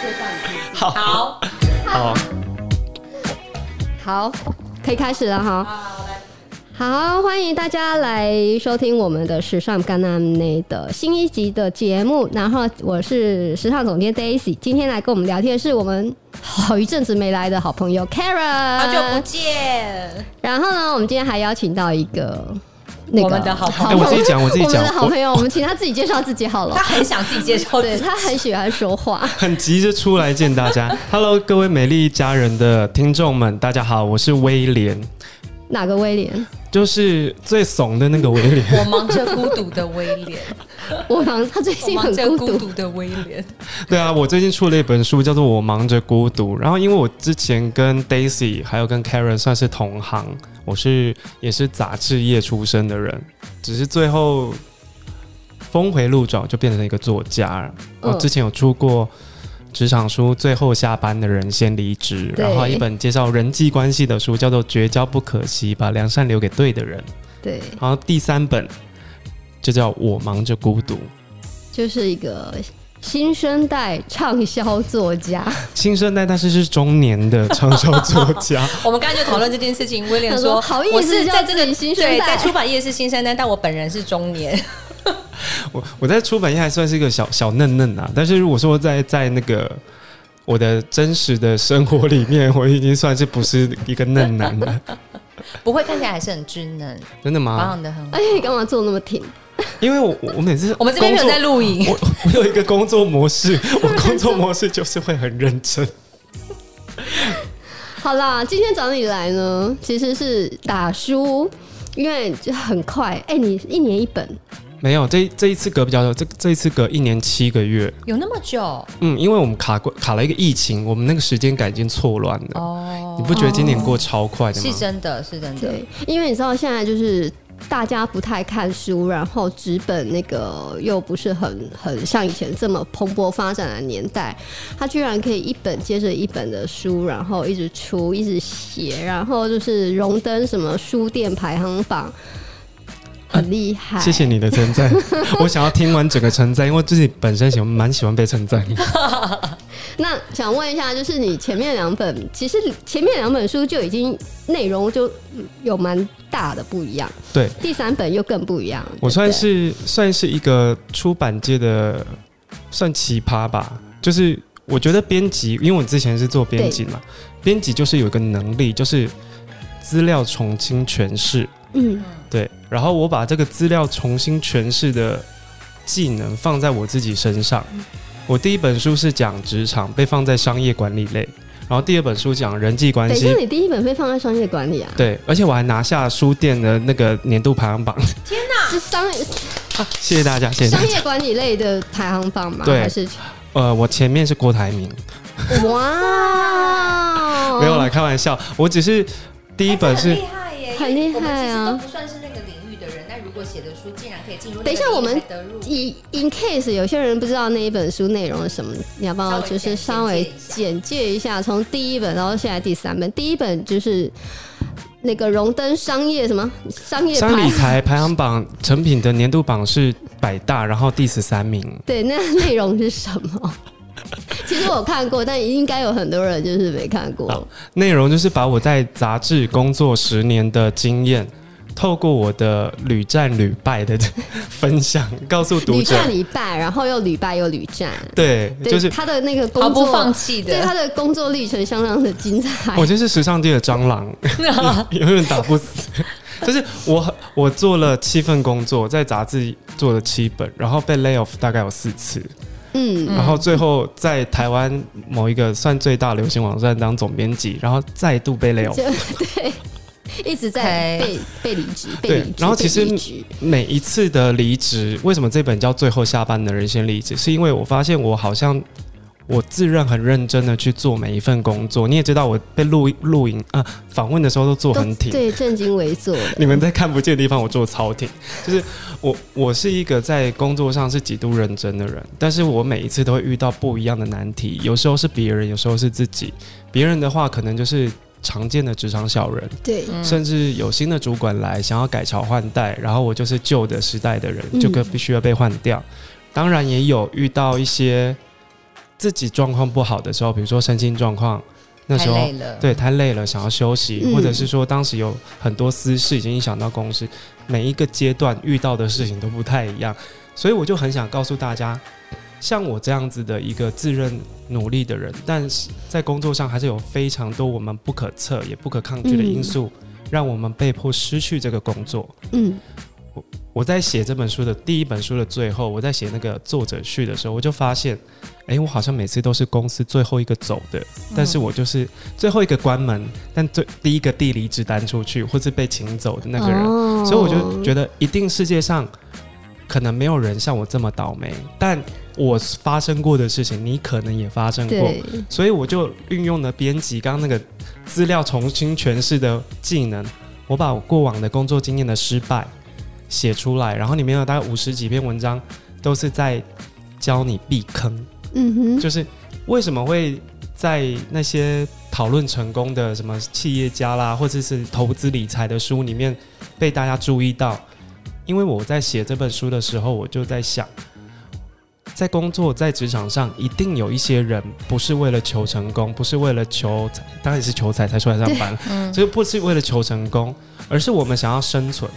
介绍你自己。好，好，好，好，可以开始了哈。好，欢迎大家来收听我们的时尚甘南内的新一集的节目。然后我是时尚总监 Daisy，今天来跟我们聊天的是我们好一阵子没来的好朋友 Karen，好久不见。然后呢，我们今天还邀请到一个。那个、我们的好朋友，欸、我自己讲，我自己讲。我们的好朋友，我，我们请他自己介绍自己好了。他很想自己介绍，对，他很喜欢说话，很急着出来见大家。Hello，各位美丽一家人的听众们，大家好，我是威廉。哪个威廉？就是最怂的那个威廉。我忙着孤独的威廉。我忙，他最近很孤独的威廉。对啊，我最近出了一本书，叫做《我忙着孤独》。然后，因为我之前跟 Daisy 还有跟 Karen 算是同行，我是也是杂志业出身的人，只是最后峰回路转，就变成一个作家。我之前有出过职场书，最后下班的人先离职，然后一本介绍人际关系的书，叫做《绝交不可惜，把良善留给对的人》。对，然后第三本。就叫我忙着孤独，就是一个新生代畅销作家。新生代，但是是中年的畅销作家。我们刚才就讨论这件事情，威廉说：“好意思，我是在这个新生代，在出版业是新生代，但我本人是中年。我我在出版业还算是一个小小嫩嫩啊，但是如果说在在那个我的真实的生活里面，我已经算是不是一个嫩男了。不会看起来还是很稚嫩，真的吗？保养的很好。哎，你干嘛坐那么挺？因为我我每次 我们这边没有在录影，我我有一个工作模式，我工作模式就是会很认真。好啦，今天找你来呢，其实是打书，因为就很快。哎、欸，你一年一本？没有，这这一次隔比较久，这这一次隔一年七个月，有那么久？嗯，因为我们卡过卡了一个疫情，我们那个时间感已经错乱了。哦，你不觉得今年过超快的吗？是真的，是真的。对，因为你知道现在就是。大家不太看书，然后纸本那个又不是很很像以前这么蓬勃发展的年代，他居然可以一本接着一本的书，然后一直出，一直写，然后就是荣登什么书店排行榜，很厉害。谢谢你的称赞，我想要听完整个称赞，因为自己本身喜欢蛮喜欢被称赞。那想问一下，就是你前面两本，其实前面两本书就已经内容就有蛮大的不一样。对，第三本又更不一样。我算是算是一个出版界的算奇葩吧。就是我觉得编辑，因为我之前是做编辑嘛，编辑就是有一个能力，就是资料重新诠释。嗯，对。然后我把这个资料重新诠释的技能放在我自己身上。我第一本书是讲职场，被放在商业管理类，然后第二本书讲人际关系。等一下，你第一本被放在商业管理啊？对，而且我还拿下书店的那个年度排行榜。天哪，是商业、啊？谢谢大家，谢谢。商业管理类的排行榜吗？对，还是呃，我前面是郭台铭。哇，没有啦，开玩笑，我只是第一本是很厉害啊，都不算是那个领域的人，但如果写的书竟然可以进入，等一下我们以 in case 有些人不知道那一本书内容是什么，你要帮我就是稍微简介一下，从第一本然后现在第三本，第一本就是那个荣登商业什么商业商理财排行榜成品的年度榜是百大，然后第十三名。对，那内容是什么？其实我看过，但应该有很多人就是没看过。内容就是把我在杂志工作十年的经验，透过我的屡战屡败的分享，告诉读者。屡战屡败，然后又屡败又屡战。对，对，就是他的那个工作毫不放弃的，对他的工作历程相当的精彩。我就是时尚界的蟑螂，永远打不死。就是我，我做了七份工作，在杂志做了七本，然后被 lay off 大概有四次。嗯，然后最后在台湾某一个算最大流行网站当总编辑，然后再度被 lay off，对，一直在被被离职，被离职，对，然后其实每一次的离职，为什么这本叫最后下班的人先离职？是因为我发现我好像。我自认很认真的去做每一份工作，你也知道我被录录影啊访问的时候都做很挺，对，正襟危坐。你们在看不见的地方，我做超挺。就是我我是一个在工作上是极度认真的人，但是我每一次都会遇到不一样的难题，有时候是别人，有时候是自己。别人的话可能就是常见的职场小人，对，甚至有新的主管来想要改朝换代，然后我就是旧的时代的人，就可必须要被换掉。当然也有遇到一些。自己状况不好的时候，比如说身心状况，那时候太累了。对太累了，想要休息，嗯。或者是说当时有很多私事已经影响到公司，每一个阶段遇到的事情都不太一样，所以我就很想告诉大家，像我这样子的一个自认努力的人，但是在工作上还是有非常多我们不可测也不可抗拒的因素，让我们被迫失去这个工作。嗯。我我在写这本书的第一本书的最后，我在写那个作者序的时候，我就发现，哎，我好像每次都是公司最后一个走的，但是我就是最后一个关门，但最第一个递离职单出去或是被请走的那个人，哦。所以我就觉得，一定世界上可能没有人像我这么倒霉，但我发生过的事情，你可能也发生过，所以我就运用了编辑刚刚那个资料重新诠释的技能，我把我过往的工作经验的失败写出来，然后里面有大概五十几篇文章，都是在教你避坑，嗯哼，就是为什么会在那些讨论成功的什么企业家啦，或者是投资理财的书里面被大家注意到，因为我在写这本书的时候，我就在想。在工作，在职场上，一定有一些人不是为了求成功，不是为了求，当然是求财才出来上班，嗯所以不是为了求成功，而是我们想要生存。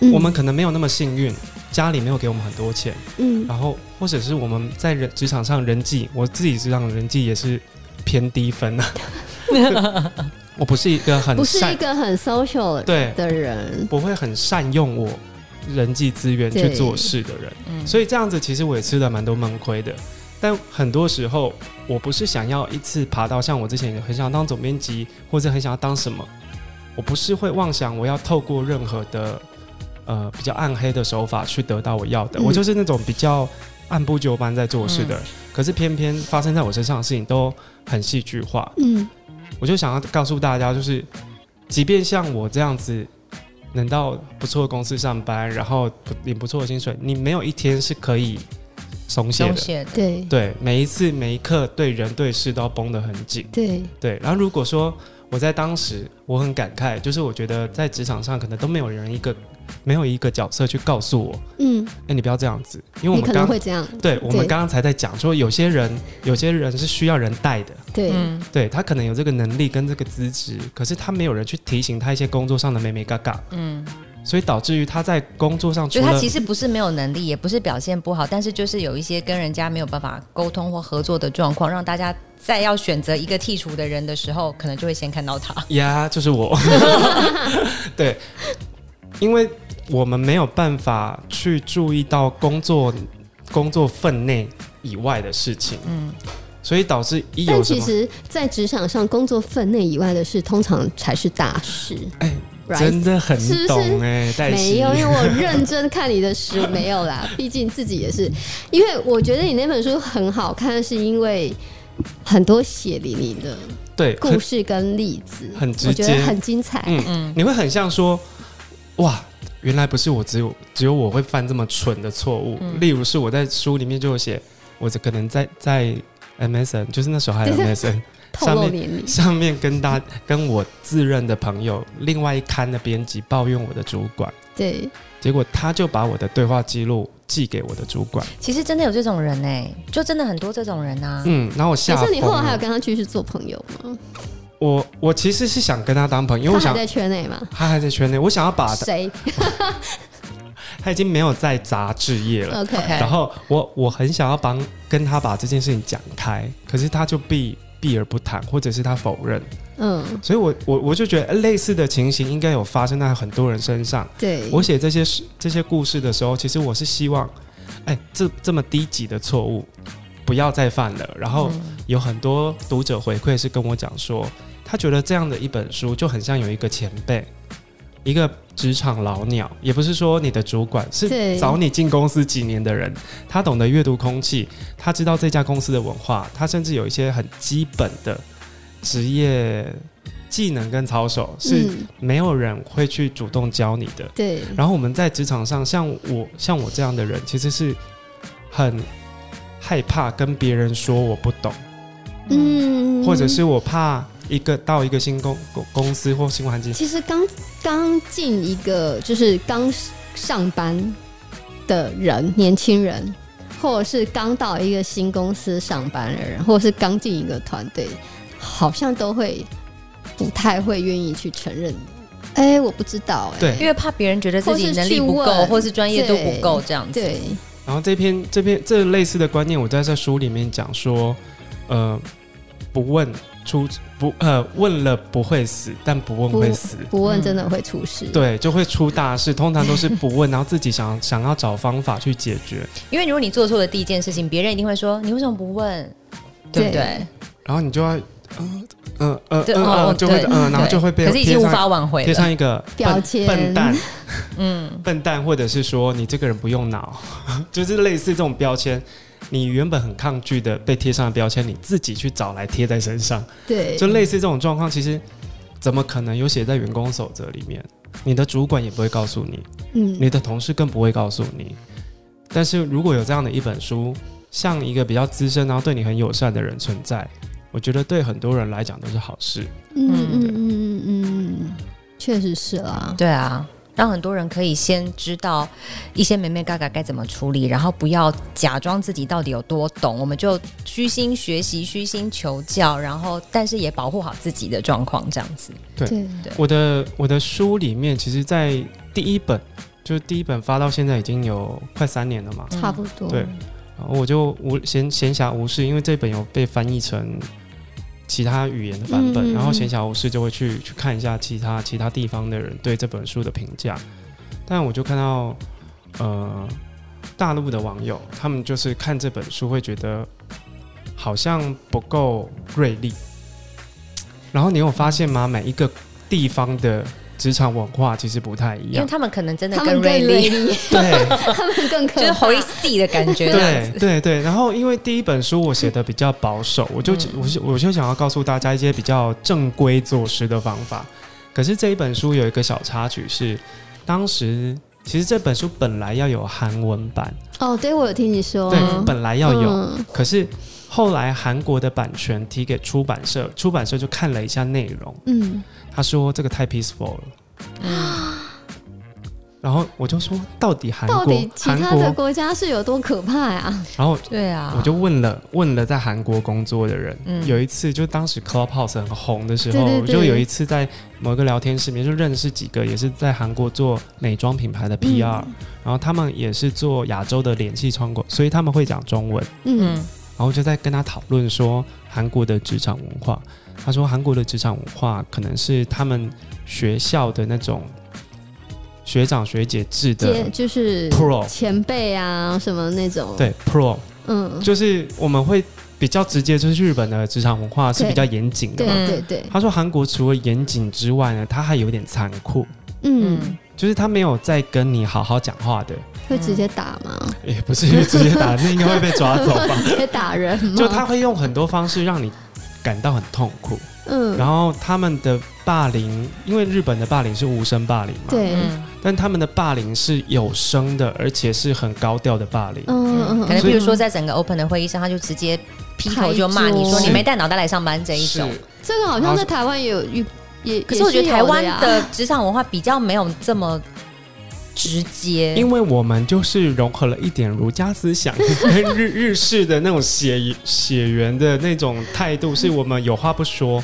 嗯我们可能没有那么幸运，家里没有给我们很多钱，嗯。然后或者是我们在人职场上人际，我自己职场人际也是偏低分。啊。我不是一个很不是一个很 social 对。的人，不会很善用我人际资源去做事的人，嗯。所以这样子其实我也吃了蛮多闷亏的。但很多时候，我不是想要一次爬到像我之前很想要当总编辑，或者很想要当什么，我不是会妄想我要透过任何的呃比较暗黑的手法去得到我要的，嗯。我就是那种比较按部就班在做事的人。嗯。可是偏偏发生在我身上的事情都很戏剧化，嗯。我就想要告诉大家，就是即便像我这样子能到不错的公司上班，然后领不错的薪水，你没有一天是可以松懈的。松懈的，对。对，每一次每一刻对人对事都要绷得很紧。对，对，然后如果说我在当时我很感慨，就是我觉得在职场上可能都没有人一个没有一个角色去告诉我，嗯，哎，你不要这样子，因为我们刚能会这样，对我们刚刚才在讲说，有些人有些人是需要人带的。对，嗯。对他可能有这个能力跟这个资质，可是他没有人去提醒他一些工作上的美美嘎嘎，嗯，所以导致于他在工作上就他其实不是没有能力，也不是表现不好，但是就是有一些跟人家没有办法沟通或合作的状况，让大家在要选择一个剔除的人的时候，可能就会先看到他。呀就是我，对，因为我们没有办法去注意到工作工作分内以外的事情，嗯，所以导致一但有但，其实，在职场上工作分内以外的事，通常才是大事。哎？真的很懂哎，黛西没有，因为我认真看你的书，没有啦。毕竟自己也是，因为我觉得你那本书很好看，是因为很多血淋淋的对故事跟例子，很直我觉得接很精彩。嗯嗯你会很像说，哇，原来不是我只有只有我会犯这么蠢的错误。嗯例如是我在书里面就有写，我可能在在 MSN，就是那时候还有 MSN 透上面露年龄，上面跟大跟我自认的朋友，另外一刊的编辑抱怨我的主管，对，结果他就把我的对话记录寄给我的主管，其实真的有这种人哎、就真的很多这种人啊。嗯，然后我吓可是你。后来还有跟他继续做朋友吗？我我其实是想跟他当朋友，因为我想他还在圈内嘛？他还在圈内，我想要把，谁 他已经没有在杂志业了。？OK，OK 然后我我很想要帮跟他把这件事情讲开，可是他就避避而不谈，或者是他否认，嗯，所以我我我就觉得呃类似的情形应该有发生在很多人身上。对，我写这些事这些故事的时候，其实我是希望，哎，这这么低级的错误不要再犯了。然后嗯有很多读者回馈是跟我讲说，他觉得这样的一本书就很像有一个前辈，一个职场老鸟，也不是说你的主管是找你进公司几年的人，他懂得阅读空气，他知道这家公司的文化，他甚至有一些很基本的职业技能跟操守是嗯，没有人会去主动教你的。对，然后我们在职场上，像我像我这样的人，其实是很害怕跟别人说我不懂，嗯，或者是我怕一个到一个新公公公司或新环境，其实刚刚进一个就是刚上班的人，年轻人，或者是刚到一个新公司上班的人，或者是刚进一个团队，好像都会不太会愿意去承认。哎、欸，我不知道、欸，对，因为怕别人觉得自己能力不够，或是专业度不够这样子。对。然后这篇这篇这类似的观念，我在这书里面讲说，呃，不问出不呃问了不会死，但不问会死，不，不问真的会出事，嗯，对，就会出大事。通常都是不问，然后自己想 想要找方法去解决。因为如果你做错了第一件事情，别人一定会说你为什么不问，对不对？对，然后你就要。嗯嗯嗯嗯，就会嗯，然后就会被可是已经无法挽回，贴上一个标签，笨蛋，嗯，笨蛋，或者是说你这个人不用脑，就是类似这种标签。你原本很抗拒的被贴上的标签，你自己去找来贴在身上，对，就类似这种状况。其实怎么可能有写在员工守则里面？你的主管也不会告诉你，嗯，你的同事更不会告诉你。但是如果有这样的一本书，像一个比较资深然后对你很友善的人存在。我觉得对很多人来讲都是好事。嗯嗯嗯嗯嗯，确实是啦。对啊，让很多人可以先知道一些眉眉角角该怎么处理，然后不要假装自己到底有多懂，我们就虚心学习、虚心求教，然后但是也保护好自己的状况，这样子。对对，我的我的书里面，其实，在第一本就是第一本发到现在已经有快三年了嘛，差不多。对。然后我就无闲闲暇无事，因为这本有被翻译成其他语言的版本，嗯、然后闲暇无事就会去去看一下其他其他地方的人对这本书的评价。但我就看到，呃，大陆的网友他们就是看这本书会觉得好像不够锐利。然后你有发现吗？每一个地方的。职场文化其实不太一样，因为他们可能真的更锐利，对，他们更可就是 holistic 的感觉，对对对。然后因为第一本书我写的比较保守，我就我就我就想要告诉大家一些比较正规做事的方法。可是这一本书有一个小插曲是，当时其实这本书本来要有韩文版，哦，对，我有听你说，对，本来要有，嗯、可是后来韩国的版权提给出版社，出版社就看了一下内容，嗯。他说这个太 peaceful 了，嗯，然后我就说，到底韩国到底其他的国家是有多可怕呀？然后对啊，我就问了问了在韩国工作的人，嗯，有一次就当时 Clubhouse 很红的时候，我就有一次在某个聊天室里面就认识几个也是在韩国做美妆品牌的 PR，嗯，然后他们也是做亚洲的联系窗口，所以他们会讲中文，嗯，然后就在跟他讨论说韩国的职场文化。他说：“韩国的职场文化可能是他们学校的那种学长学姐制的，就是 pro 前辈啊什么那种。对 pro，嗯，就是我们会比较直接，就是日本的职场文化是比较严谨的嘛。对对对。他说韩国除了严谨之外呢，他还有点残酷。嗯，就是他没有在跟你好好讲话的，会直接打吗？也不是直接打，那应该会被抓走吧？直接打人吗？就他会用很多方式让你。”感到很痛苦，嗯，然后他们的霸凌，因为日本的霸凌是无声霸凌嘛，对，但他们的霸凌是有声的，而且是很高调的霸凌，嗯嗯，可能比如说在整个 open 的会议上，他就直接劈头就骂你说你没带脑袋来上班这一种，这个好像在台湾也有遇，也可是我觉得台湾的职场文化比较没有这么。直接，因为我们就是融合了一点儒家思想跟日日式的那种血血缘的那种态度，是我们有话不说。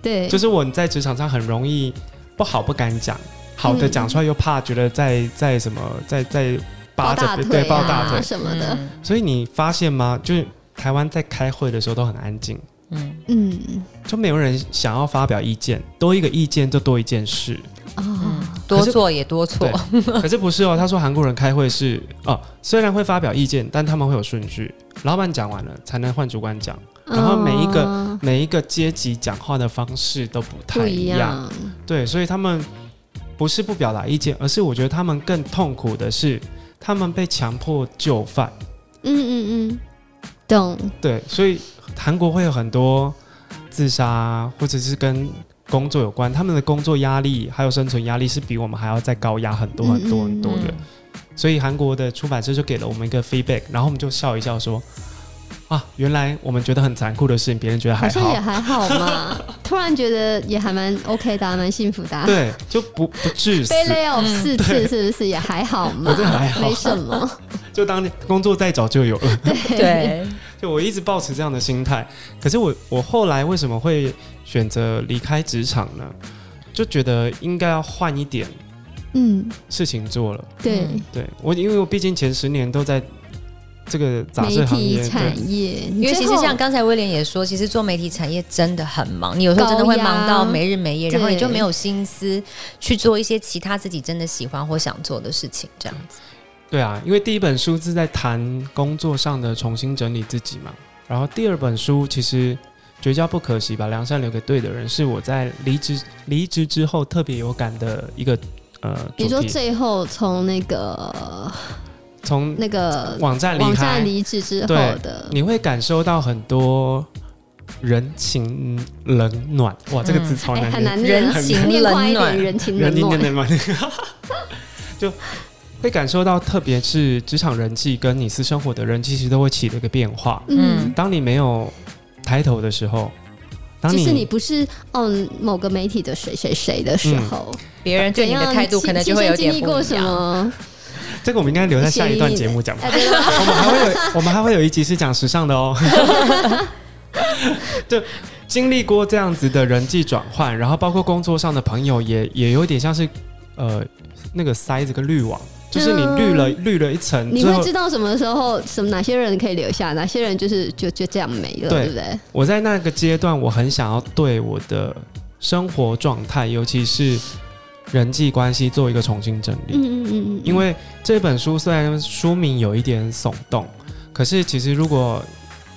对，就是我在职场上很容易不好不敢讲，好的讲出来又怕觉得在在什么在在扒着对抱大腿什么的。所以你发现吗？就是台湾在开会的时候都很安静，嗯嗯，就没有人想要发表意见，多一个意见就多一件事。啊、哦，多做也多错。可是不是哦？他说韩国人开会是哦，虽然会发表意见，但他们会有顺序。老板讲完了才能换主管讲，然后每一个、哦、每一个阶级讲话的方式都不太一样，一样。对，所以他们不是不表达意见，而是我觉得他们更痛苦的是，他们被强迫就范。嗯嗯嗯，懂。对，所以韩国会有很多自杀，或者是跟。工作有关，他们的工作压力还有生存压力是比我们还要再高压很多很多很多的，嗯嗯嗯，所以韩国的出版社就给了我们一个 feedback，然后我们就笑一笑说：“啊，原来我们觉得很残酷的事情，别人觉得还好，好像也还好嘛。突然觉得也还蛮 OK 的，蛮幸福的、啊。对，就不不致死。被 lay off 四次是不是也还好嘛？这还好，没什么。就当工作再找就有了。对对，就我一直抱持这样的心态。可是我我后来为什么会选择离开职场呢？就觉得应该要换一点嗯事情做了。对、嗯、对，我因为我毕竟前十年都在。这个杂志行业产业，因为其实像刚才威廉也说，其实做媒体产业真的很忙，你有时候真的会忙到没日没夜，然后你就没有心思去做一些其他自己真的喜欢或想做的事情，这样子。对啊，因为第一本书是在谈工作上的重新整理自己嘛，然后第二本书其实绝交不可惜，把良善留给对的人，是我在离职离职之后特别有感的一个呃，比如说最后从那个。从那个网站离开。离职之后的，你会感受到很多人情冷暖。哇，这个字超难，很难念，人情冷暖，人情冷暖，就会感受到，特别是职场人际跟你私生活的人际，其实都会起了一个变化。嗯，当你没有抬头的时候，当你你不是嗯某个媒体的谁谁谁的时候，别人对你的态度可能就会有点不一样。这个我们应该留在下一段节目讲吧。我们还会有，我们还会有一集是讲时尚的哦。就经历过这样子的人际转换，然后包括工作上的朋友也也有点像是呃那个塞子跟滤网，就是你滤了滤了一层，你会知道什么时候什么哪些人可以留下，哪些人就是就就这样没了，对，对不对？我在那个阶段，我很想要对我的生活状态，尤其是。人际关系做一个重新整理。嗯嗯嗯。因为这本书虽然书名有一点耸动，可是其实如果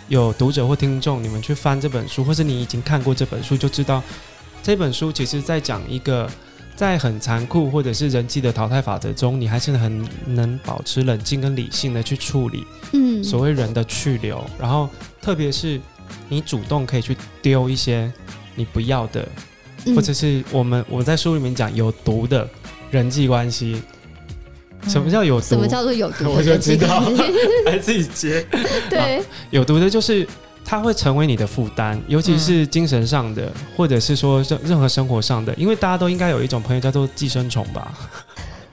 有读者或听众，你们去翻这本书，或是你已经看过这本书，就知道这本书其实在讲一个在很残酷或者是人际的淘汰法则中，你还是很能保持冷静跟理性的去处理。嗯。所谓人的去留，然后特别是你主动可以去丢一些你不要的。或者是我们我在书里面讲有毒的人际关系，什么叫有毒？什么叫做有毒？我就知道，来自己接。对，有毒的就是它会成为你的负担，尤其是精神上的，或者是说任任何生活上的，因为大家都应该有一种朋友叫做寄生虫吧？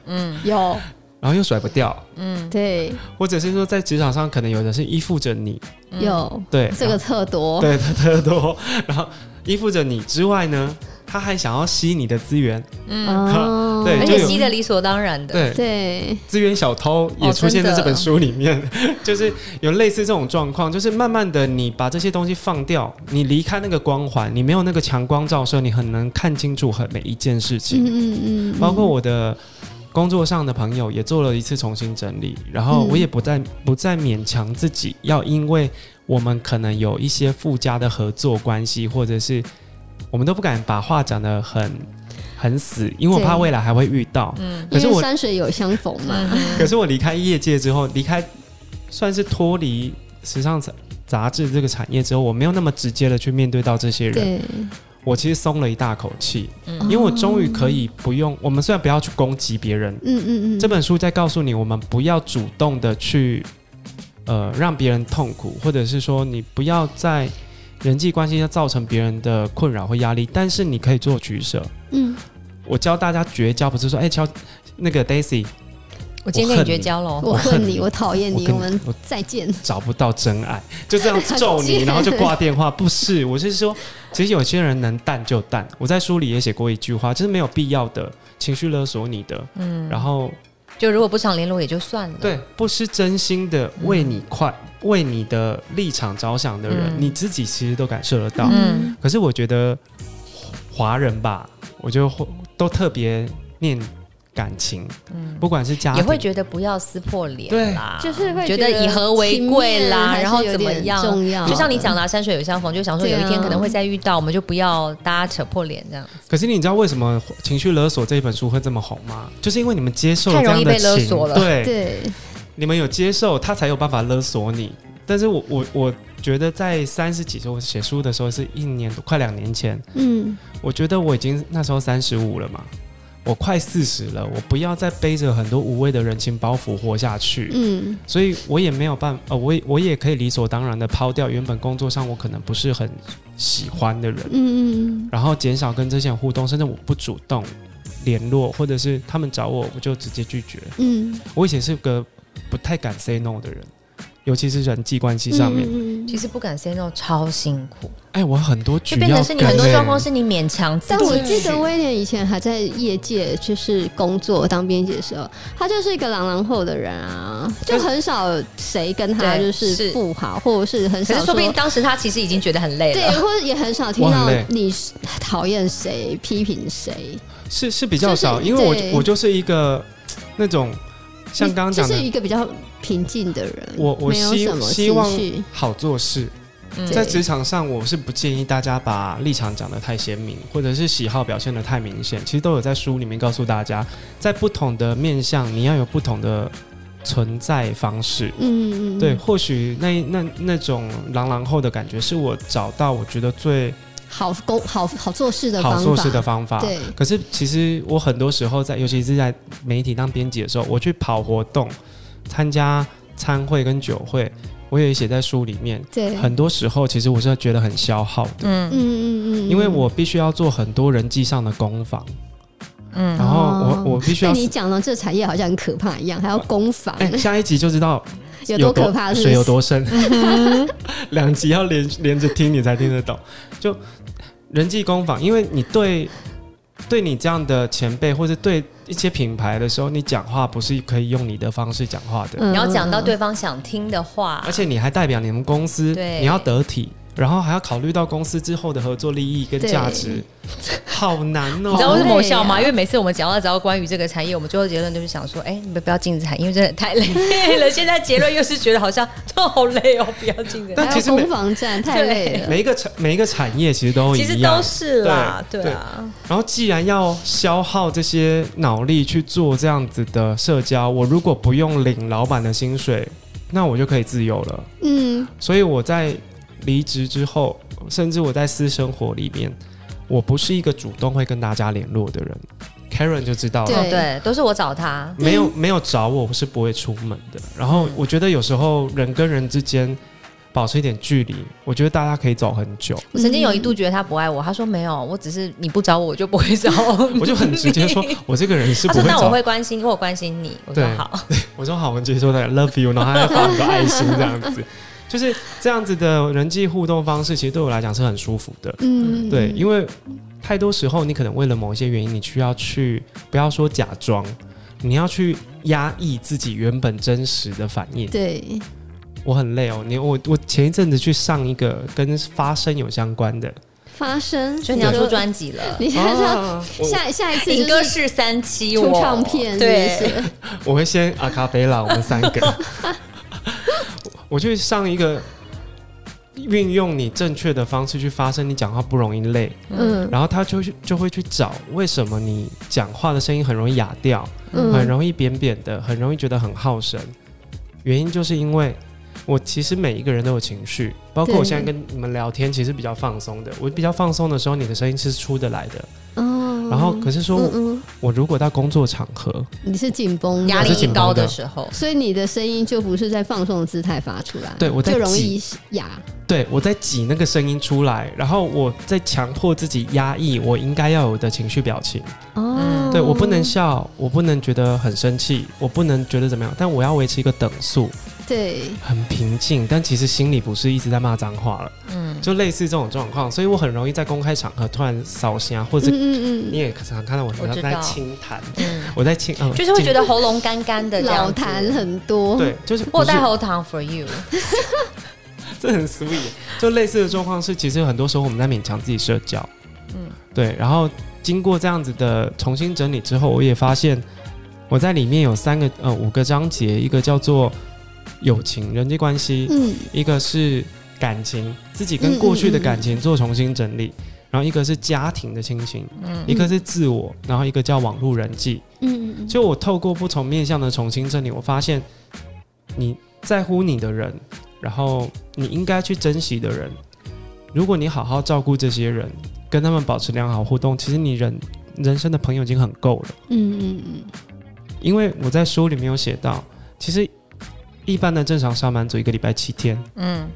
嗯，有，然后又甩不掉。嗯，对。或者是说在职场上，可能有的是依附着你。有，对，这个特多，对，特多。然后依附着你之外呢？他还想要吸你的资源，嗯，对，而且吸的理所当然的，对对，资源小偷也出现在这本书里面，哦、就是有类似这种状况，就是慢慢的你把这些东西放掉，你离开那个光环，你没有那个强光照射，你很能看清楚很每一件事情，嗯嗯嗯，包括我的工作上的朋友也做了一次重新整理，然后我也不再不再勉强自己要，因为我们可能有一些附加的合作关系，或者是。我们都不敢把话讲得很很死，因为我怕未来还会遇到。嗯，可是我山水有相逢嘛。可是我离开业界之后，离开算是脱离时尚杂杂志这个产业之后，我没有那么直接的去面对到这些人。我其实松了一大口气，嗯，因为我终于可以不用。我们虽然不要去攻击别人，嗯嗯嗯，这本书在告诉你，我们不要主动的去呃让别人痛苦，或者是说你不要再。人际关系要造成别人的困扰或压力，但是你可以做取舍。嗯，我教大家绝交，不是说哎，教那个 Daisy，我今天跟你绝交了，我恨你，我讨厌你，我们再见。找不到真爱，就这样咒你，然后就挂电话。不是，我是说，其实有些人能淡就淡。我在书里也写过一句话，就是没有必要的情绪勒索你的。嗯，然后。就如果不想联络也就算了。对，不是真心的为你快、嗯、为你的立场着想的人，嗯、你自己其实都感受得到。嗯。可是我觉得华人吧，我就都特别念。感情，嗯，不管是家庭，也会觉得不要撕破脸啦，就是会觉得以和为贵啦，然后怎么样？重要，就像你讲啦，山水有相逢，就想说有一天可能会再遇到，我们就不要大家扯破脸这样。可是你知道为什么《情绪勒索》这一本书会这么红吗？就是因为你们接受太容易被勒索了，对对，你们有接受，他才有办法勒索你。但是我我我觉得在三十几岁我写书的时候，是一年快两年前，嗯，我觉得我已经那时候三十五了嘛。我快四十了，我不要再背着很多无谓的人情包袱活下去。嗯，所以我也没有办法，呃，我也我也可以理所当然的抛掉原本工作上我可能不是很喜欢的人，嗯嗯然后减少跟这些人互动，甚至我不主动联络，或者是他们找我，我就直接拒绝。嗯，我以前是个不太敢 say no 的人，尤其是人际关系上面。嗯其实不敢 say no 超辛苦，哎，我很多就变成是你很多状况是你勉强自己。但我记得威廉以前还在业界就是工作当编辑的时候，他就是一个狼狼后的人啊，就很少谁跟他就是是不好，或者是很少可是说不定当时他其实已经觉得很累了对，或者也很少听到你讨厌谁、批评谁。是是比较少，就是因为我我就是一个 那种像刚刚讲的是，一个比较平静的人，我我希希望好做事。嗯在职场上，我是不建议大家把立场讲得太鲜明，或者是喜好表现得太明显。其实都有在书里面告诉大家，在不同的面向，你要有不同的存在方式。嗯嗯，对，或许那那那种朗朗后的感觉，是我找到我觉得最好工好好做事的方法，好做事的方法。对，可是其实我很多时候在，尤其是在媒体当编辑的时候，我去跑活动、参加餐会跟酒会，我也写在书里面。对，很多时候，其实我是觉得很消耗。的。嗯嗯嗯嗯，因为我必须要做很多人际上的攻防，嗯。然后哦。我我必须要被你讲了这产业好像很可怕一样，还要攻防，哎、下一集就知道 有多可怕是是？水有多深，两集要连连着听你才听得懂。就人际工坊，因为你对对你这样的前辈，或者对一些品牌的时候，你讲话不是可以用你的方式讲话的，嗯。你要讲到对方想听的话，而且你还代表你们公司，对。你要得体。然后还要考虑到公司之后的合作利益跟价值，好难哦！你知道为什么我笑吗？因为每次我们讲到只要关于这个产业，我们最后结论就是想说，哎、你们不要进这产业，因为真的太累了。现在结论又是觉得好像都好累哦，不要进但其实每攻防战太累了，每一个产每一个产业其实都一样，其实都是啦，对对啊，然后既然要消耗这些脑力去做这样子的社交，我如果不用领老板的薪水，那我就可以自由了。嗯，所以我在离职之后，甚至我在私生活里面，我不是一个主动会跟大家联络的人。Karen 就知道了，哦对，都是我找他。没有没有找我，我是不会出门的。然后我觉得有时候人跟人之间保持一点距离，我觉得大家可以走很久。我曾经有一度觉得他不爱我，他说没有，我只是你不找我，我就不会找你。我就很直接说，我这个人是不会找 他说那我会关心，因为我关心你。我说对好，我说好，我们直接说的 love you，然后他还发很多爱心这样子，就是这样子的人际互动方式，其实对我来讲是很舒服的。嗯，对，因为太多时候你可能为了某一些原因，你需要去不要说假装，你要去压抑自己原本真实的反应。对，我很累哦，你我我前一阵子去上一个跟发声有相关的，发声，所以你要出专辑了。你现在是要啊。下下一次影歌是是三期出唱片，对，我会先阿卡贝拉，我们三个，我去上一个运用你正确的方式去发声，你讲话不容易累。嗯然后他就去就会去找为什么你讲话的声音很容易哑掉，嗯很容易扁扁的，很容易觉得很耗神。原因就是因为我其实每一个人都有情绪，包括我现在跟你们聊天，其实比较放松的。我比较放松的时候，你的声音是出得来的。哦，然后可是说我，嗯嗯，我如果到工作场合，你是紧绷的，压力我是紧高的。的时候，所以你的声音就不是在放松的姿态发出来，对我在就容易哑。对我在挤那个声音出来，然后我在强迫自己压抑我应该要有的情绪表情。哦，对我不能笑，我不能觉得很生气，我不能觉得怎么样，但我要维持一个等速，对，很平静，但其实心里不是一直在骂脏话了，嗯，就类似这种状况，所以我很容易在公开场合突然扫声，或者嗯嗯你也常看到我我知道。轻弹，嗯我在清，嗯，就是会觉得得喉咙干干的老痰很多，对，就是我有带喉糖 for you，这很 sweet，就类似的状况是，其实很多时候我们在勉强自己社交，嗯。对，然后经过这样子的重新整理之后，我也发现我在里面有三个呃五个章节，一个叫做友情人际关系，嗯。一个是感情，自己跟过去的感情做重新整理，然后一个是家庭的亲情，嗯。一个是自我，然后一个叫网络人际。嗯嗯，就我透过不同面向的重新整理，我发现你在乎你的人，然后你应该去珍惜的人，如果你好好照顾这些人，跟他们保持良好互动，其实你人人生的朋友已经很够了。嗯嗯嗯，因为我在书里面有写到，其实一般的正常上班族一个礼拜七天，嗯，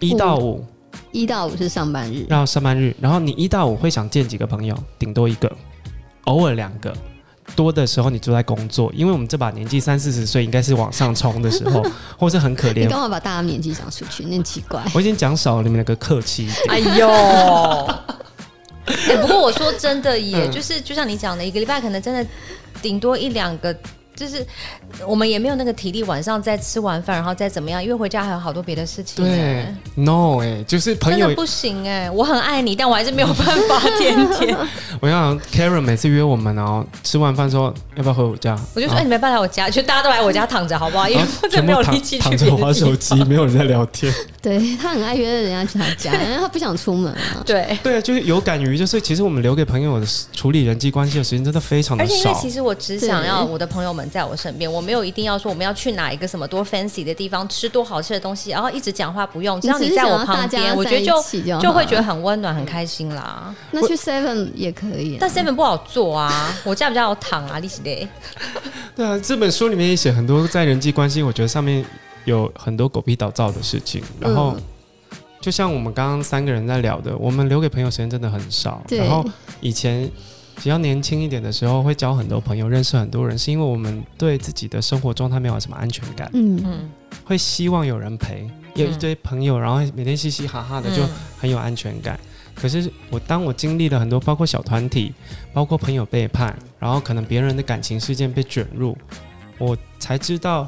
一到五，一到五是上班日，然后上班日，然后你一到五会想见几个朋友，顶多一个，偶尔两个。多的时候你就在工作，因为我们这把年纪三四十岁应该是往上冲的时候，或是很可怜。你干嘛把大家年纪讲出去？那很奇怪。我已经讲少了，你们两个客气一点。哎呦、欸，不过我说真的也，也、嗯、就是就像你讲的，一个礼拜可能真的顶多一两个。就是我们也没有那个体力，晚上再吃完饭，然后再怎么样，因为回家还有好多别的事情。对，no 哎、欸，就是朋友不行哎、欸，我很爱你，但我还是没有办法天天。我想 Karen 每次约我们，然后吃完饭说要不要回我家，我就说哎，你没办法来我家，就大家都来我家躺着好不好？因为我真的没有力气躺着玩手机，没有人在聊天。对，他很爱约人家去他家，因为他不想出门啊。对对啊，就是有感于，就是其实我们留给朋友的处理人际关系的时间真的非常的少。而且因为其实我只想要我的朋友们在我身边，我没有一定要说我们要去哪一个什么多 fancy 的地方吃多好吃的东西，然后一直讲话不用，只要你在我旁边，我觉得就就会觉得很温暖、很开心啦。那去 Seven 也可以，但 Seven 不好做啊，我家比较好躺啊，利息嘞。对啊，这本书里面也写很多在人际关系，我觉得上面有很多狗屁倒灶的事情，然后。就像我们刚刚三个人在聊的，我们留给朋友时间真的很少。然后以前比较年轻一点的时候，会交很多朋友，认识很多人，是因为我们对自己的生活状态没有什么安全感。嗯嗯。会希望有人陪，有一堆朋友，然后每天嘻嘻哈哈的，就很有安全感。可是我当我经历了很多，包括小团体，包括朋友背叛，然后可能别人的感情事件被卷入，我才知道。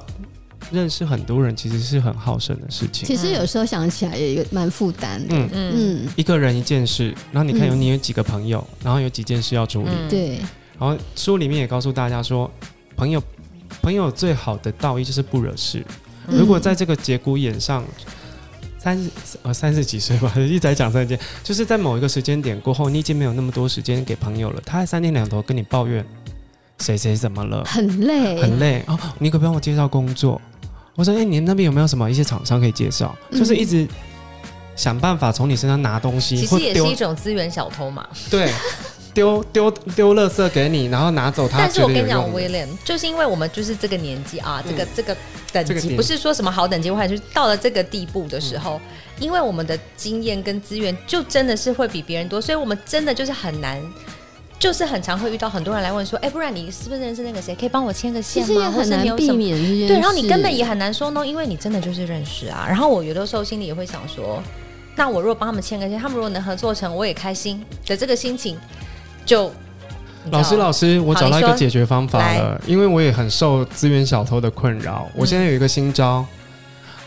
认识很多人其实是很耗神的事情。其实有时候想起来也有蛮负担的。嗯嗯，一个人一件事，然后你看有你有几个朋友，嗯、然后有几件事要处理。嗯、对。然后书里面也告诉大家说，朋友朋友最好的道义就是不惹事。嗯、如果在这个节骨眼上，三十呃三十几岁吧，一直在讲三件，就是在某一个时间点过后，你已经没有那么多时间给朋友了。他还三天两头跟你抱怨谁谁怎么了，很累，很累哦。你可不可以帮我介绍工作？我说：“哎、欸，你那边有没有什么一些厂商可以介绍？嗯、就是一直想办法从你身上拿东西，其实也是一种资源小偷嘛。对，丢丢丢垃圾给你，然后拿走它。但是我跟你讲，威廉，就是因为我们就是这个年纪啊，这个、嗯、这个等级不是说什么好等级，或者就是到了这个地步的时候，嗯、因为我们的经验跟资源就真的是会比别人多，所以我们真的就是很难。”就是很常会遇到很多人来问说，哎、欸，不然你是不是认识那个谁，可以帮我牵个线吗？其实也很难避免这件事。对，然后你根本也很难说 no，因为你真的就是认识啊。然后我有的时候心里也会想说，那我如果帮他们牵个线，他们如果能合作成，我也开心的这个心情，就老师老师，我找到一个解决方法了，因为我也很受资源小偷的困扰。我现在有一个新招，嗯、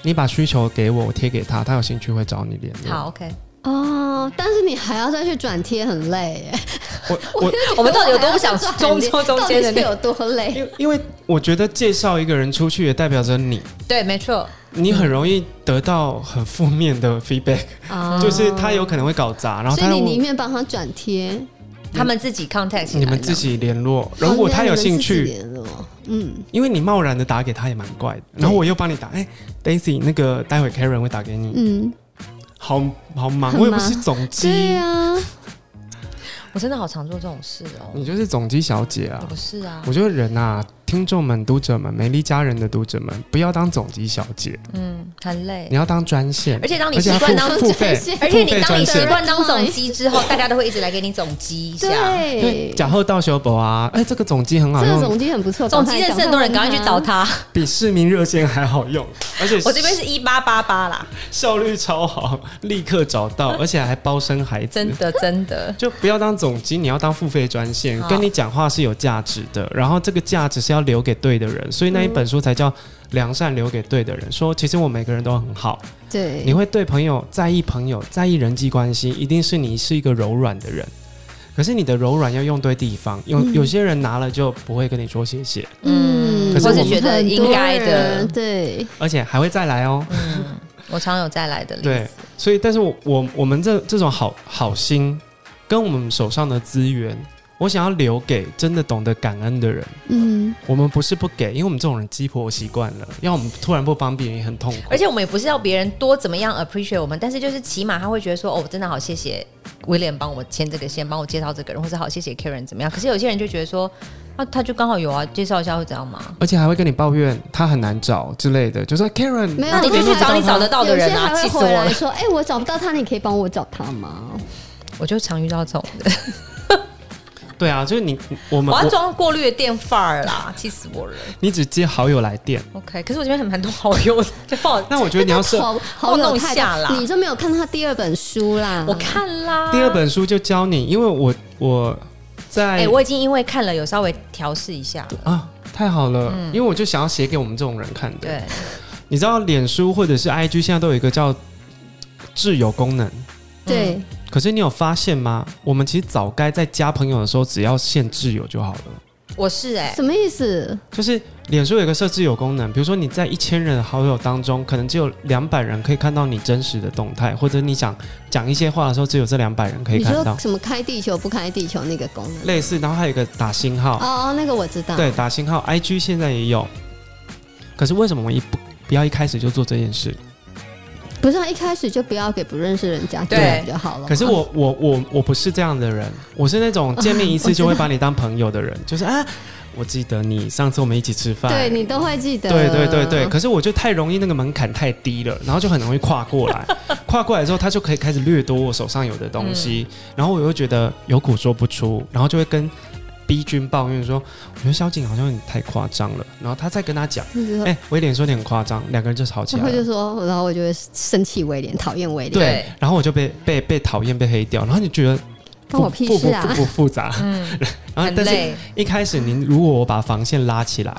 你把需求给我，我贴给他，他有兴趣会找你联络。好，OK。哦，但是你还要再去转贴，很累耶。我我我们到底有多不想 中中中间的那有多累？因因为我觉得介绍一个人出去也代表着你，对，没错，你很容易得到很负面的 feedback，嗯，就是他有可能会搞砸，然后他所以你宁愿帮他转贴，他们自己 contact，你们自己联络。如果他有兴趣联络，嗯，因为你贸然的打给他也蛮怪的，然后我又帮你打，哎，Daisy，那个待会 Karen 会打给你，嗯。好好忙，我也不是总机。对啊，我真的好常做这种事哦。你就是总机小姐啊？不是啊，我觉得人啊。听众们、读者们、美丽佳人的读者们，不要当总机小姐，嗯，很累。你要当专线，而且当你习惯当付费，而且你当你习惯当总机之后，大家都会一直来给你总机一下。对，假后到修博啊，哎，这个总机很好用，这个总机很不错，总机认识很多人，赶快去找他，比市民热线还好用。而且我这边是一八八八啦，效率超好，立刻找到，而且还包生孩子。真的真的，就不要当总机，你要当付费专线，跟你讲话是有价值的，然后这个价值是要留给对的人。所以那一本书才叫《良善留给对的人》。说其实我每个人都很好，对，你会对朋友在意，朋友在意人际关系，一定是你是一个柔软的人。可是你的柔软要用对地方，有有些人拿了就不会跟你说谢谢，嗯，可是我是觉得应该的，对，而且还会再来哦。嗯，我常有再来的例子。对，所以但是我我我们这这种好好心跟我们手上的资源。我想要留给真的懂得感恩的人。嗯，我们不是不给，因为我们这种人鸡婆习惯了，因为我们突然不帮别人也很痛苦。而且我们也不是要别人多怎么样 appreciate 我们，但是就是起码他会觉得说，哦，真的好谢谢威廉帮我牵这个线，帮我介绍这个人，或者好谢谢 Karen 怎么样？可是有些人就觉得说，那、啊、他就刚好有啊，介绍一下会怎样吗？而且还会跟你抱怨他很难找之类的，就说 Karen，没有，你就去找你找得到的人啊，气死我了！说，哎、欸，我找不到他，你可以帮我找他吗？我就常遇到这种的。对啊，就是你，我们我要装过滤的电范儿啦，气死我了！你只接好友来电，OK？可是我这边很蛮多好友的，就不好。那我觉得你要是好好弄下啦，你就没有看他第二本书啦？我看啦，第二本书就教你，因为我我在哎、欸，我已经因为看了有稍微调试一下啊，太好了，嗯，因为我就想要写给我们这种人看的。对，你知道脸书或者是 IG 现在都有一个叫挚友功能，对。嗯可是你有发现吗？我们其实早该在加朋友的时候，只要限挚友就好了。我是哎、欸，什么意思？就是脸书有一个设置有功能，比如说你在一千人的好友当中，可能只有两百人可以看到你真实的动态，或者你想讲一些话的时候，只有这两百人可以看到。什么开地球不开地球那个功能？类似，然后还有一个打星号。哦哦，那个我知道。对，打星号，IG 现在也有。可是为什么我们一不不要一开始就做这件事？不是，一开始就不要给不认识人家对。就好了。可是我我我我不是这样的人，我是那种见面一次就会把你当朋友的人，就是啊，我记得你上次我们一起吃饭，对你都会记得。对对对对，可是我就太容易那个门槛太低了，然后就很容易跨过来，跨过来之后他就可以开始掠夺我手上有的东西，嗯、然后我又觉得有苦说不出，然后就会跟。逼君抱怨说：“我觉得萧景好像有点太夸张了。”然后他再跟他讲：“哎、欸，威廉说你很夸张。”两个人就吵起来了。然后就说，然后我就会生气威廉，讨厌威廉。对，然后我就被被被讨厌，被黑掉。然后你觉得关我屁事啊？复不复杂？嗯。然后，但是一开始您如果我把防线拉起来，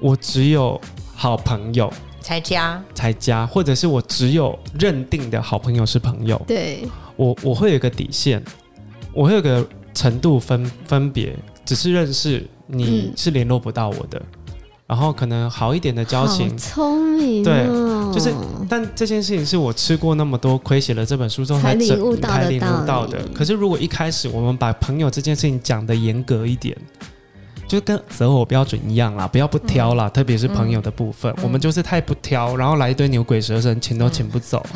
我只有好朋友才加才加，或者是我只有认定的好朋友是朋友。对，我我会有个底线，我会有个。程度分分别，只是认识你是联络不到我的，嗯，然后可能好一点的交情，聪明，哦，对，就是，但这件事情是我吃过那么多亏，写了这本书之后才领悟到的，领悟到的。可是如果一开始我们把朋友这件事情讲的严格一点，就跟择偶标准一样啦，不要不挑啦，嗯，特别是朋友的部分，嗯，我们就是太不挑，然后来一堆牛鬼蛇神，请都请不走。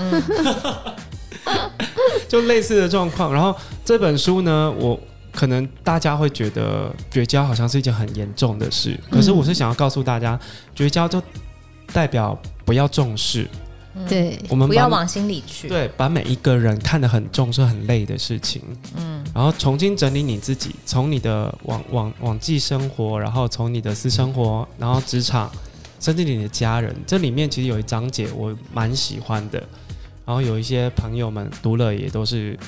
就类似的状况。然后这本书呢，我。可能大家会觉得绝交好像是一件很严重的事，可是我是想要告诉大家，绝交就代表不要重视，对，我们不要往心里去，对，把每一个人看得很重是很累的事情，嗯，然后重新整理你自己，从你的网网网际生活，然后从你的私生活，然后职场，甚至你的家人，这里面其实有一章节我蛮喜欢的，然后有一些朋友们读了也都是。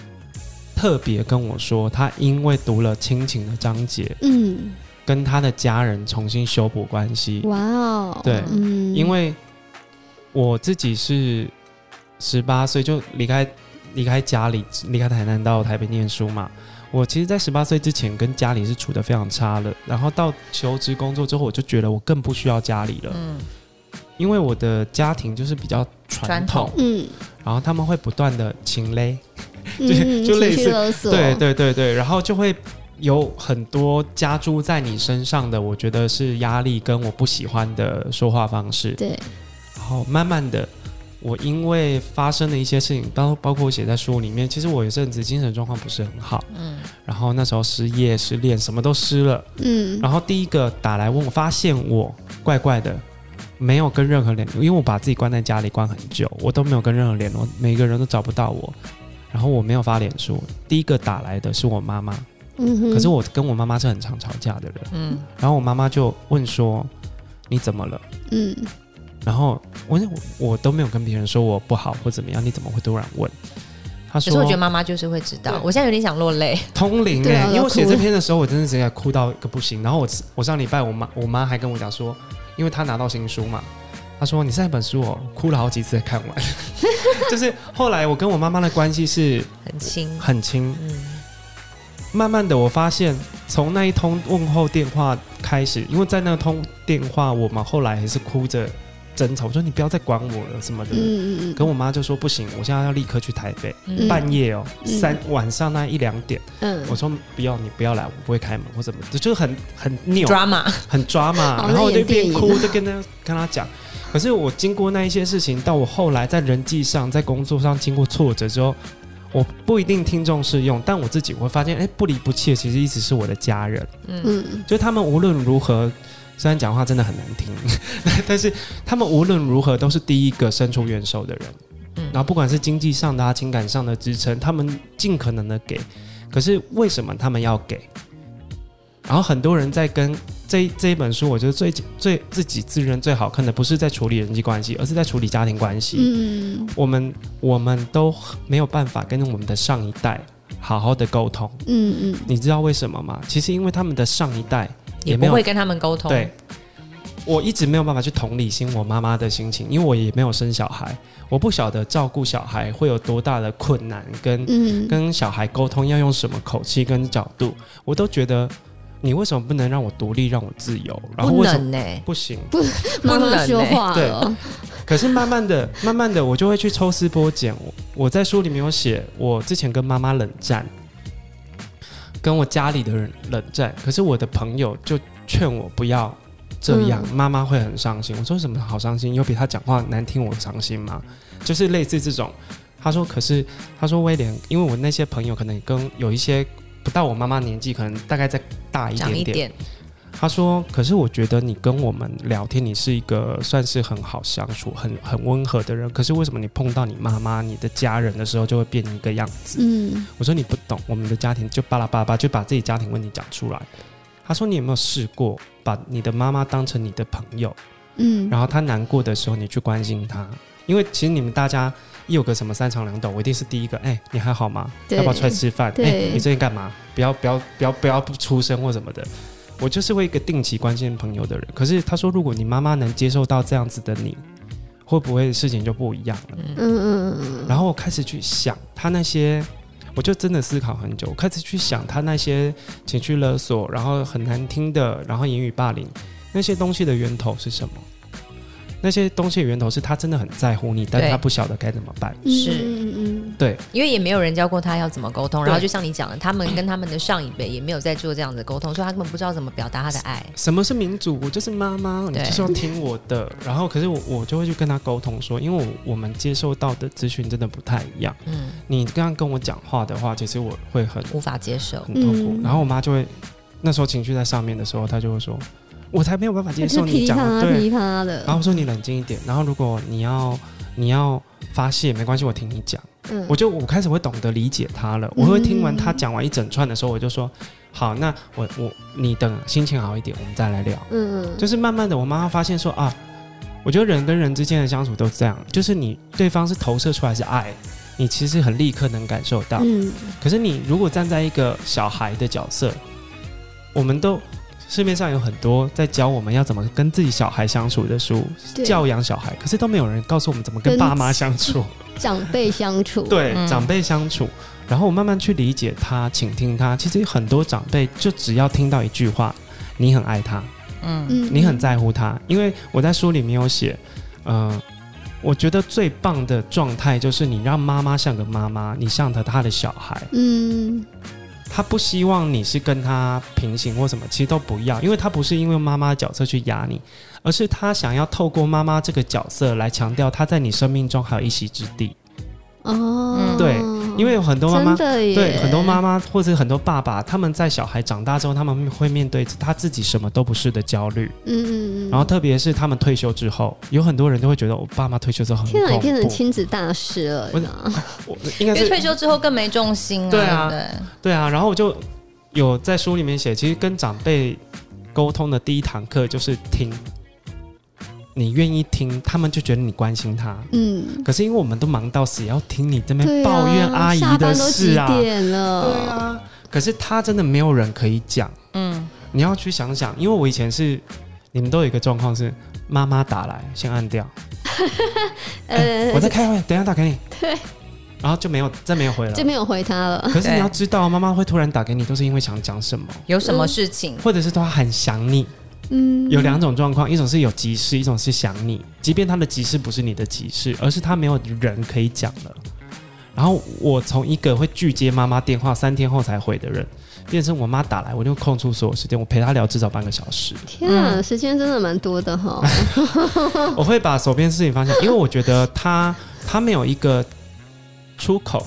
特别跟我说，他因为读了亲情的章节，嗯，跟他的家人重新修补关系。哇哦，对，嗯，因为我自己是十八岁就离开离开家里，离开台南到台北念书嘛。我其实，在十八岁之前跟家里是处的非常差的，然后到求职工作之后，我就觉得我更不需要家里了，嗯，因为我的家庭就是比较传统，嗯，然后他们会不断的情勒。就就类似，对对对对，然后就会有很多加诸在你身上的，我觉得是压力跟我不喜欢的说话方式。对，然后慢慢的，我因为发生的一些事情，包包括我写在书里面，其实我有阵子精神状况不是很好，嗯，然后那时候失业、失恋，什么都失了，嗯，然后第一个打来问我，发现我怪怪的，没有跟任何联络，因为我把自己关在家里关很久，我都没有跟任何联络，每个人都找不到我。然后我没有发脸书，第一个打来的是我妈妈，嗯哼，可是我跟我妈妈是很常吵架的人，嗯，然后我妈妈就问说：“你怎么了？”嗯，然后我我都没有跟别人说我不好或怎么样，你怎么会突然问？她说：“可是我觉得妈妈就是会知道。”我现在有点想落泪，通灵哎、欸，因为我写这篇的时候，我真的直接哭到一个不行。然后我我上礼拜我妈我妈还跟我讲说，因为她拿到新书嘛。他说：“你这本书哦，哭了好几次才看完。就是后来我跟我妈妈的关系是很亲，很亲。嗯，慢慢的我发现，从那一通问候电话开始，因为在那通电话，我们后来还是哭着争吵，我说你不要再管我了什么的。嗯嗯嗯。可我妈就说不行，我现在要立刻去台北，嗯、半夜哦、三晚上那一两点。嗯。我说不要，你不要来，我不会开门或怎么，就就是很很扭，抓马，很抓马。然后我就一边哭，就跟他跟他讲。可是我经过那一些事情，到我后来在人际上，在工作上经过挫折之后，我不一定听众适用，但我自己会发现，哎、欸，不离不弃的其实一直是我的家人。嗯，就他们无论如何，虽然讲话真的很难听，但是他们无论如何都是第一个伸出援手的人。嗯，然后不管是经济上的、啊、情感上的支撑，他们尽可能的给。可是为什么他们要给？然后很多人在跟这这一本书，我觉得最最自己自认最好看的，不是在处理人际关系，而是在处理家庭关系。嗯，我们我们都没有办法跟我们的上一代好好的沟通。嗯嗯，你知道为什么吗？其实因为他们的上一代也没有也不会跟他们沟通。对，我一直没有办法去同理心我妈妈的心情，因为我也没有生小孩，我不晓得照顾小孩会有多大的困难，跟、嗯、跟小孩沟通要用什么口气跟角度，我都觉得。你为什么不能让我独立，让我自由？然后为什么不能呢？不行，不，不能说话了。对，可是慢慢的、慢慢的，我就会去抽丝剥茧。我我在书里面有写，我之前跟妈妈冷战，跟我家里的人冷战。可是我的朋友就劝我不要这样，妈妈、嗯、会很伤心。我说什么好伤心？有比他讲话难听我伤心吗？就是类似这种。他说，可是他说威廉，因为我那些朋友可能跟有一些。不到我妈妈年纪，可能大概再大一点点。一点他说：“可是我觉得你跟我们聊天，你是一个算是很好相处、很很温和的人。可是为什么你碰到你妈妈、你的家人的时候，就会变一个样子？”嗯，我说你不懂，我们的家庭就巴拉巴拉，就把自己家庭问题讲出来。他说：“你有没有试过把你的妈妈当成你的朋友？嗯，然后她难过的时候，你去关心她，因为其实你们大家。”一有个什么三长两短，我一定是第一个。哎、欸，你还好吗？要不要出来吃饭？哎、欸，你最近干嘛？不要不要不要不要不出声或什么的。我就是为一个定期关心朋友的人。可是他说，如果你妈妈能接受到这样子的你，会不会事情就不一样了？嗯嗯嗯。然后我开始去想他那些，我就真的思考很久。我开始去想他那些情绪勒索，然后很难听的，然后言语霸凌那些东西的源头是什么？那些东西的源头是他真的很在乎你，但他不晓得该怎么办。是，嗯嗯，对，因为也没有人教过他要怎么沟通，然后就像你讲的，他们跟他们的上一辈也没有在做这样的沟通，所以他根本不知道怎么表达他的爱。什么是民主？我就是妈妈，你就是要听我的。然后，可是我我就会去跟他沟通说，因为我我们接受到的资讯真的不太一样。嗯，你刚刚跟我讲话的话，其实我会很无法接受，很痛苦。然后我妈就会那时候情绪在上面的时候，她就会说。我才没有办法接受你讲的，对，然后我说你冷静一点，然后如果你要你要发泄没关系，我听你讲。嗯，我就我开始会懂得理解他了。我会听完他讲完一整串的时候，我就说好，那我我你等心情好一点，我们再来聊。嗯嗯，就是慢慢的，我妈妈发现说啊，我觉得人跟人之间的相处都这样，就是你对方是投射出来是爱，你其实很立刻能感受到。嗯，可是你如果站在一个小孩的角色，我们都。市面上有很多在教我们要怎么跟自己小孩相处的书，教养小孩，可是都没有人告诉我们怎么跟爸妈相处、长辈相处。对，嗯、长辈相处，然后我慢慢去理解他，倾听他。其实很多长辈就只要听到一句话：“你很爱他，嗯，你很在乎他。”因为我在书里面有写，嗯、呃，我觉得最棒的状态就是你让妈妈像个妈妈，你像他他的小孩，嗯。他不希望你是跟他平行或什么，其实都不要，因为他不是因为妈妈的角色去压你，而是他想要透过妈妈这个角色来强调他在你生命中还有一席之地。哦，对。因为有很多妈妈，对很多妈妈或者很多爸爸，他们在小孩长大之后，他们会面对他自己什么都不是的焦虑。嗯嗯嗯。然后特别是他们退休之后，有很多人都会觉得我爸妈退休之后很。天哪，你变成亲子大师了。我我应该是退休之后更没重心啊。对啊，对，对啊。然后我就有在书里面写，其实跟长辈沟通的第一堂课就是听。你愿意听，他们就觉得你关心他。嗯，可是因为我们都忙到死，要听你这边抱怨阿姨的事啊。对啊，可是他真的没有人可以讲。嗯，你要去想想，因为我以前是，你们都有一个状况是，妈妈打来先按掉。呃，我在开会，等一下打给你。对。然后就没有再没有回了，就没有回他了。可是你要知道，妈妈会突然打给你，都是因为想讲什么，有什么事情，或者是她很想你。嗯，有两种状况，一种是有急事，一种是想你。即便他的急事不是你的急事，而是他没有人可以讲了。然后我从一个会拒接妈妈电话，三天后才回的人，变成我妈打来，我就空出所有时间，我陪她聊至少半个小时。天啊，时间真的蛮多的哈。我会把手边事情放下，因为我觉得他他没有一个出口，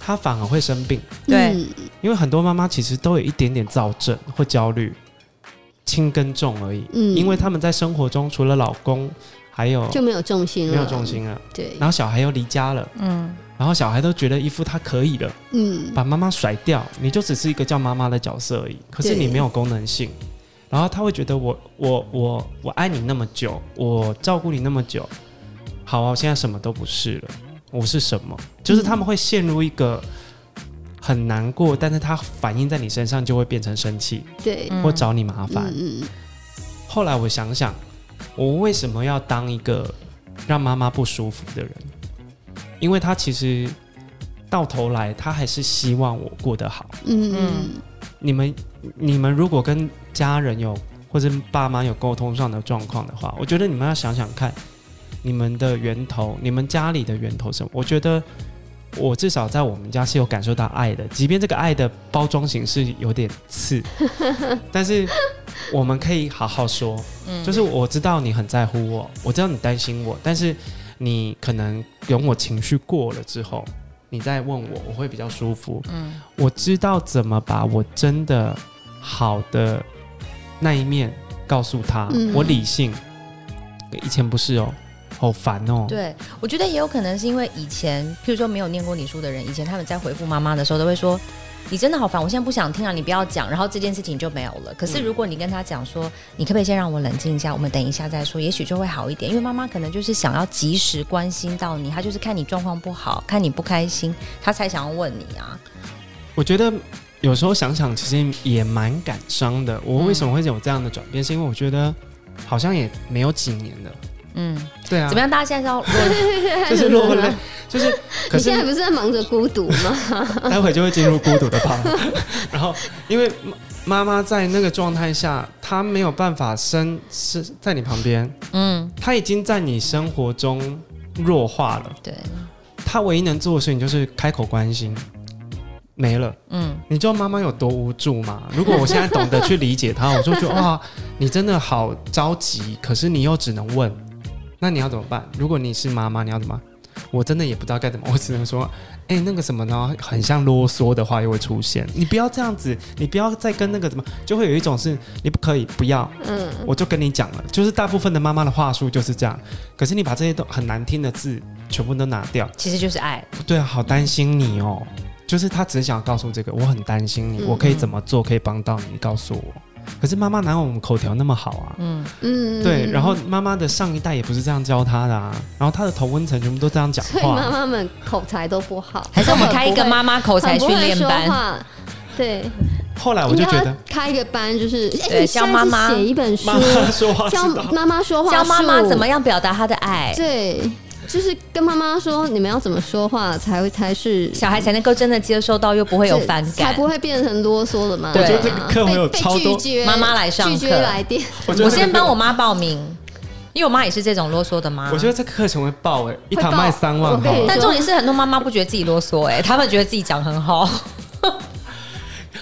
他反而会生病。对，因为很多妈妈其实都有一点点躁症或焦虑，轻跟重而已。嗯，因为他们在生活中除了老公，还有就没有重心了，没有重心了。对，然后小孩又离家了。嗯。然后小孩都觉得一副他可以了，嗯，把妈妈甩掉，你就只是一个叫妈妈的角色而已。可是你没有功能性，然后他会觉得我我我我爱你那么久，我照顾你那么久，好啊，我现在什么都不是了，我是什么？就是他们会陷入一个很难过，但是他反映在你身上就会变成生气，对，或找你麻烦。嗯，后来我想想，我为什么要当一个让妈妈不舒服的人？因为他其实到头来，他还是希望我过得好。嗯嗯，你们你们如果跟家人有或者爸妈有沟通上的状况的话，我觉得你们要想想看，你们的源头，你们家里的源头是什么？我觉得我至少在我们家是有感受到爱的，即便这个爱的包装形式有点次，但是我们可以好好说。嗯，就是我知道你很在乎我，我知道你担心我，但是。你可能等我情绪过了之后，你再问我，我会比较舒服。嗯，我知道怎么把我真的好的那一面告诉他。嗯，我理性，以前不是哦，好烦哦。对，我觉得也有可能是因为以前，譬如说没有念过你书的人，以前他们在回复妈妈的时候都会说。你真的好烦，我现在不想听了，你不要讲，然后这件事情就没有了。可是如果你跟他讲说，你可不可以先让我冷静一下，我们等一下再说，也许就会好一点。因为妈妈可能就是想要及时关心到你，她就是看你状况不好，看你不开心，她才想要问你啊。我觉得有时候想想，其实也蛮感伤的。我为什么会有这样的转变？嗯、是因为我觉得好像也没有几年了。嗯，对啊，怎么样？大家现在是要落，就是落泪，就是。可是你现在不是在忙着孤独吗？待会就会进入孤独的吧。然后，因为妈妈在那个状态下，她没有办法生是在你旁边。嗯，她已经在你生活中弱化了。对，她唯一能做的事情就是开口关心，没了。嗯，你知道妈妈有多无助吗？如果我现在懂得去理解她，我就觉得哇，你真的好着急，可是你又只能问。那你要怎么办？如果你是妈妈，你要怎么？我真的也不知道该怎么，我只能说，哎、欸，那个什么呢？很像啰嗦的话又会出现。你不要这样子，你不要再跟那个什么，就会有一种是你不可以，不要。嗯，我就跟你讲了，就是大部分的妈妈的话术就是这样。可是你把这些都很难听的字全部都拿掉，其实就是爱。对啊，好担心你哦，就是他只想告诉这个，我很担心你，嗯、我可以怎么做可以帮到你？你告诉我。可是妈妈哪有我们口条那么好啊？嗯嗯，对。然后妈妈的上一代也不是这样教她的啊。然后她的同温层全部都这样讲话，所以妈妈们口才都不好。还是我们开一个妈妈口才训练班？对。后来我就觉得开一个班，就是对教妈妈写一本书，教妈妈说话，教妈妈怎么样表达她的爱。对。就是跟妈妈说，你们要怎么说话才会才是小孩才能够真的接受到，又不会有反感，才不会变成啰嗦的嘛。我觉得这个课会有超多妈妈来上课，来电。我先帮我妈报名，因为我妈也是这种啰嗦的妈。我觉得这个课程会爆哎，一堂卖三万。但重点是很多妈妈不觉得自己啰嗦哎，他们觉得自己讲很好。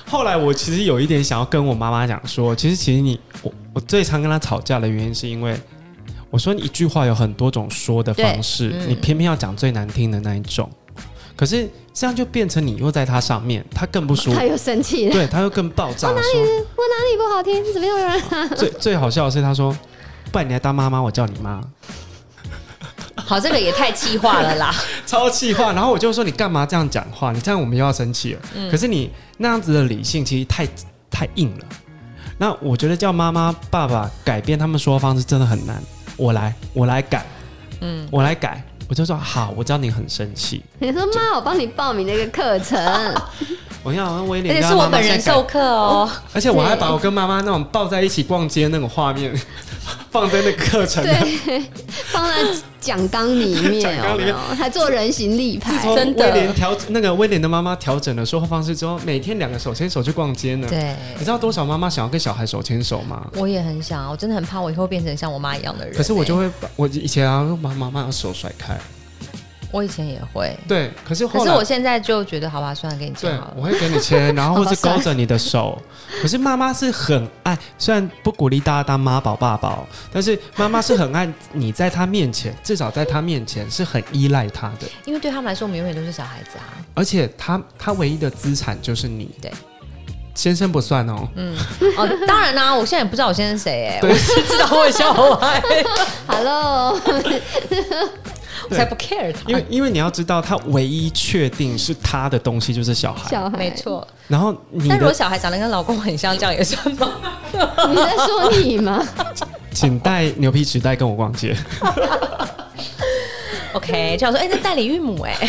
后来我其实有一点想要跟我妈妈讲说，其实其实你我我最常跟她吵架的原因是因为。我说你一句话有很多种说的方式，嗯、你偏偏要讲最难听的那一种，可是这样就变成你又在他上面，他更不舒服，他又生气了，对，他又更爆炸。我哪里我哪里不好听？怎么有人？最最好笑的是他说，不然你来当妈妈，我叫你妈。好，这个也太气话了啦，超气话。然后我就说你干嘛这样讲话？你这样我们又要生气了。嗯、可是你那样子的理性其实太太硬了。那我觉得叫妈妈爸爸改变他们说话方式真的很难。我来，我来改，嗯，我来改，我就说好，我知道你很生气。你说妈，我帮你报名那个课程。我要我威廉，而且是我本人授课哦。而且我还把我跟妈妈那种抱在一起逛街那种画面 放在那个课程，对，放在讲纲里面，讲纲里面还做人形立牌，真的。威廉调那个威廉的妈妈调整了说话方式之后，每天两个手牵手去逛街呢。对，你知道多少妈妈想要跟小孩手牵手吗？我也很想，我真的很怕我以后变成像我妈一样的人。可是我就会把我以前啊，把妈妈的手甩开。我以前也会，对，可是后来可是我现在就觉得，好吧，算了，给你牵好了。我会给你牵，然后或是勾着你的手。可是妈妈是很爱，虽然不鼓励大家当妈宝爸宝，但是妈妈是很爱你，在她面前，至少在她面前是很依赖她的。因为对他们来说，我们永远都是小孩子啊。而且他他唯一的资产就是你，对，先生不算哦。嗯，哦，当然啦、啊，我现在也不知道我先生谁哎，我是知道我小孩。Hello。我才不 care 他，因为因为你要知道，他唯一确定是他的东西就是小孩，小孩没错。然后你，但如果小孩长得跟老公很像，这样也算吗？你在说你吗？请带牛皮纸袋跟我逛街。OK，这样说，哎、欸，这代理孕母哎，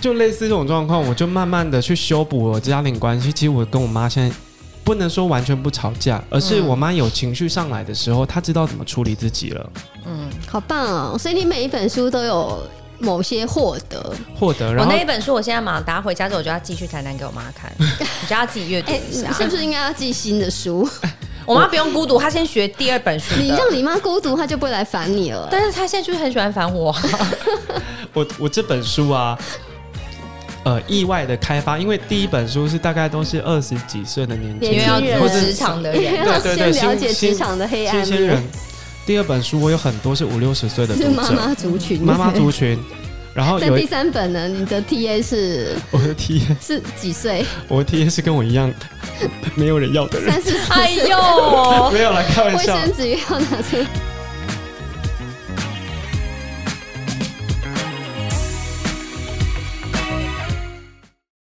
就类似这种状况，我就慢慢的去修补我家庭关系。其实我跟我妈现在。不能说完全不吵架，而是我妈有情绪上来的时候，她知道怎么处理自己了。嗯，好棒哦！所以你每一本书都有某些获得，获得。然后我那一本书，我现在马上，等下回家之后，我就要寄去台南给我妈看，我就要自己阅读一下。欸、是不是应该要寄新的书？我妈不用孤独，她先学第二本书。你让你妈孤独，她就不会来烦你了。但是她现在就是很喜欢烦我。我我这本书啊。呃，意外的开发，因为第一本书是大概都是二十几岁的年轻人，或者职场的人，对对对，了解职场的黑暗新鲜人。第二本书我有很多是五六十岁的读者，妈妈族群，妈妈族群。然后有第三本呢，你的 TA 是？我的 TA 是几岁？我的 TA 是跟我一样 没有人要的人。三十岁，哎呦，没有来开玩笑。卫生纸要拿出。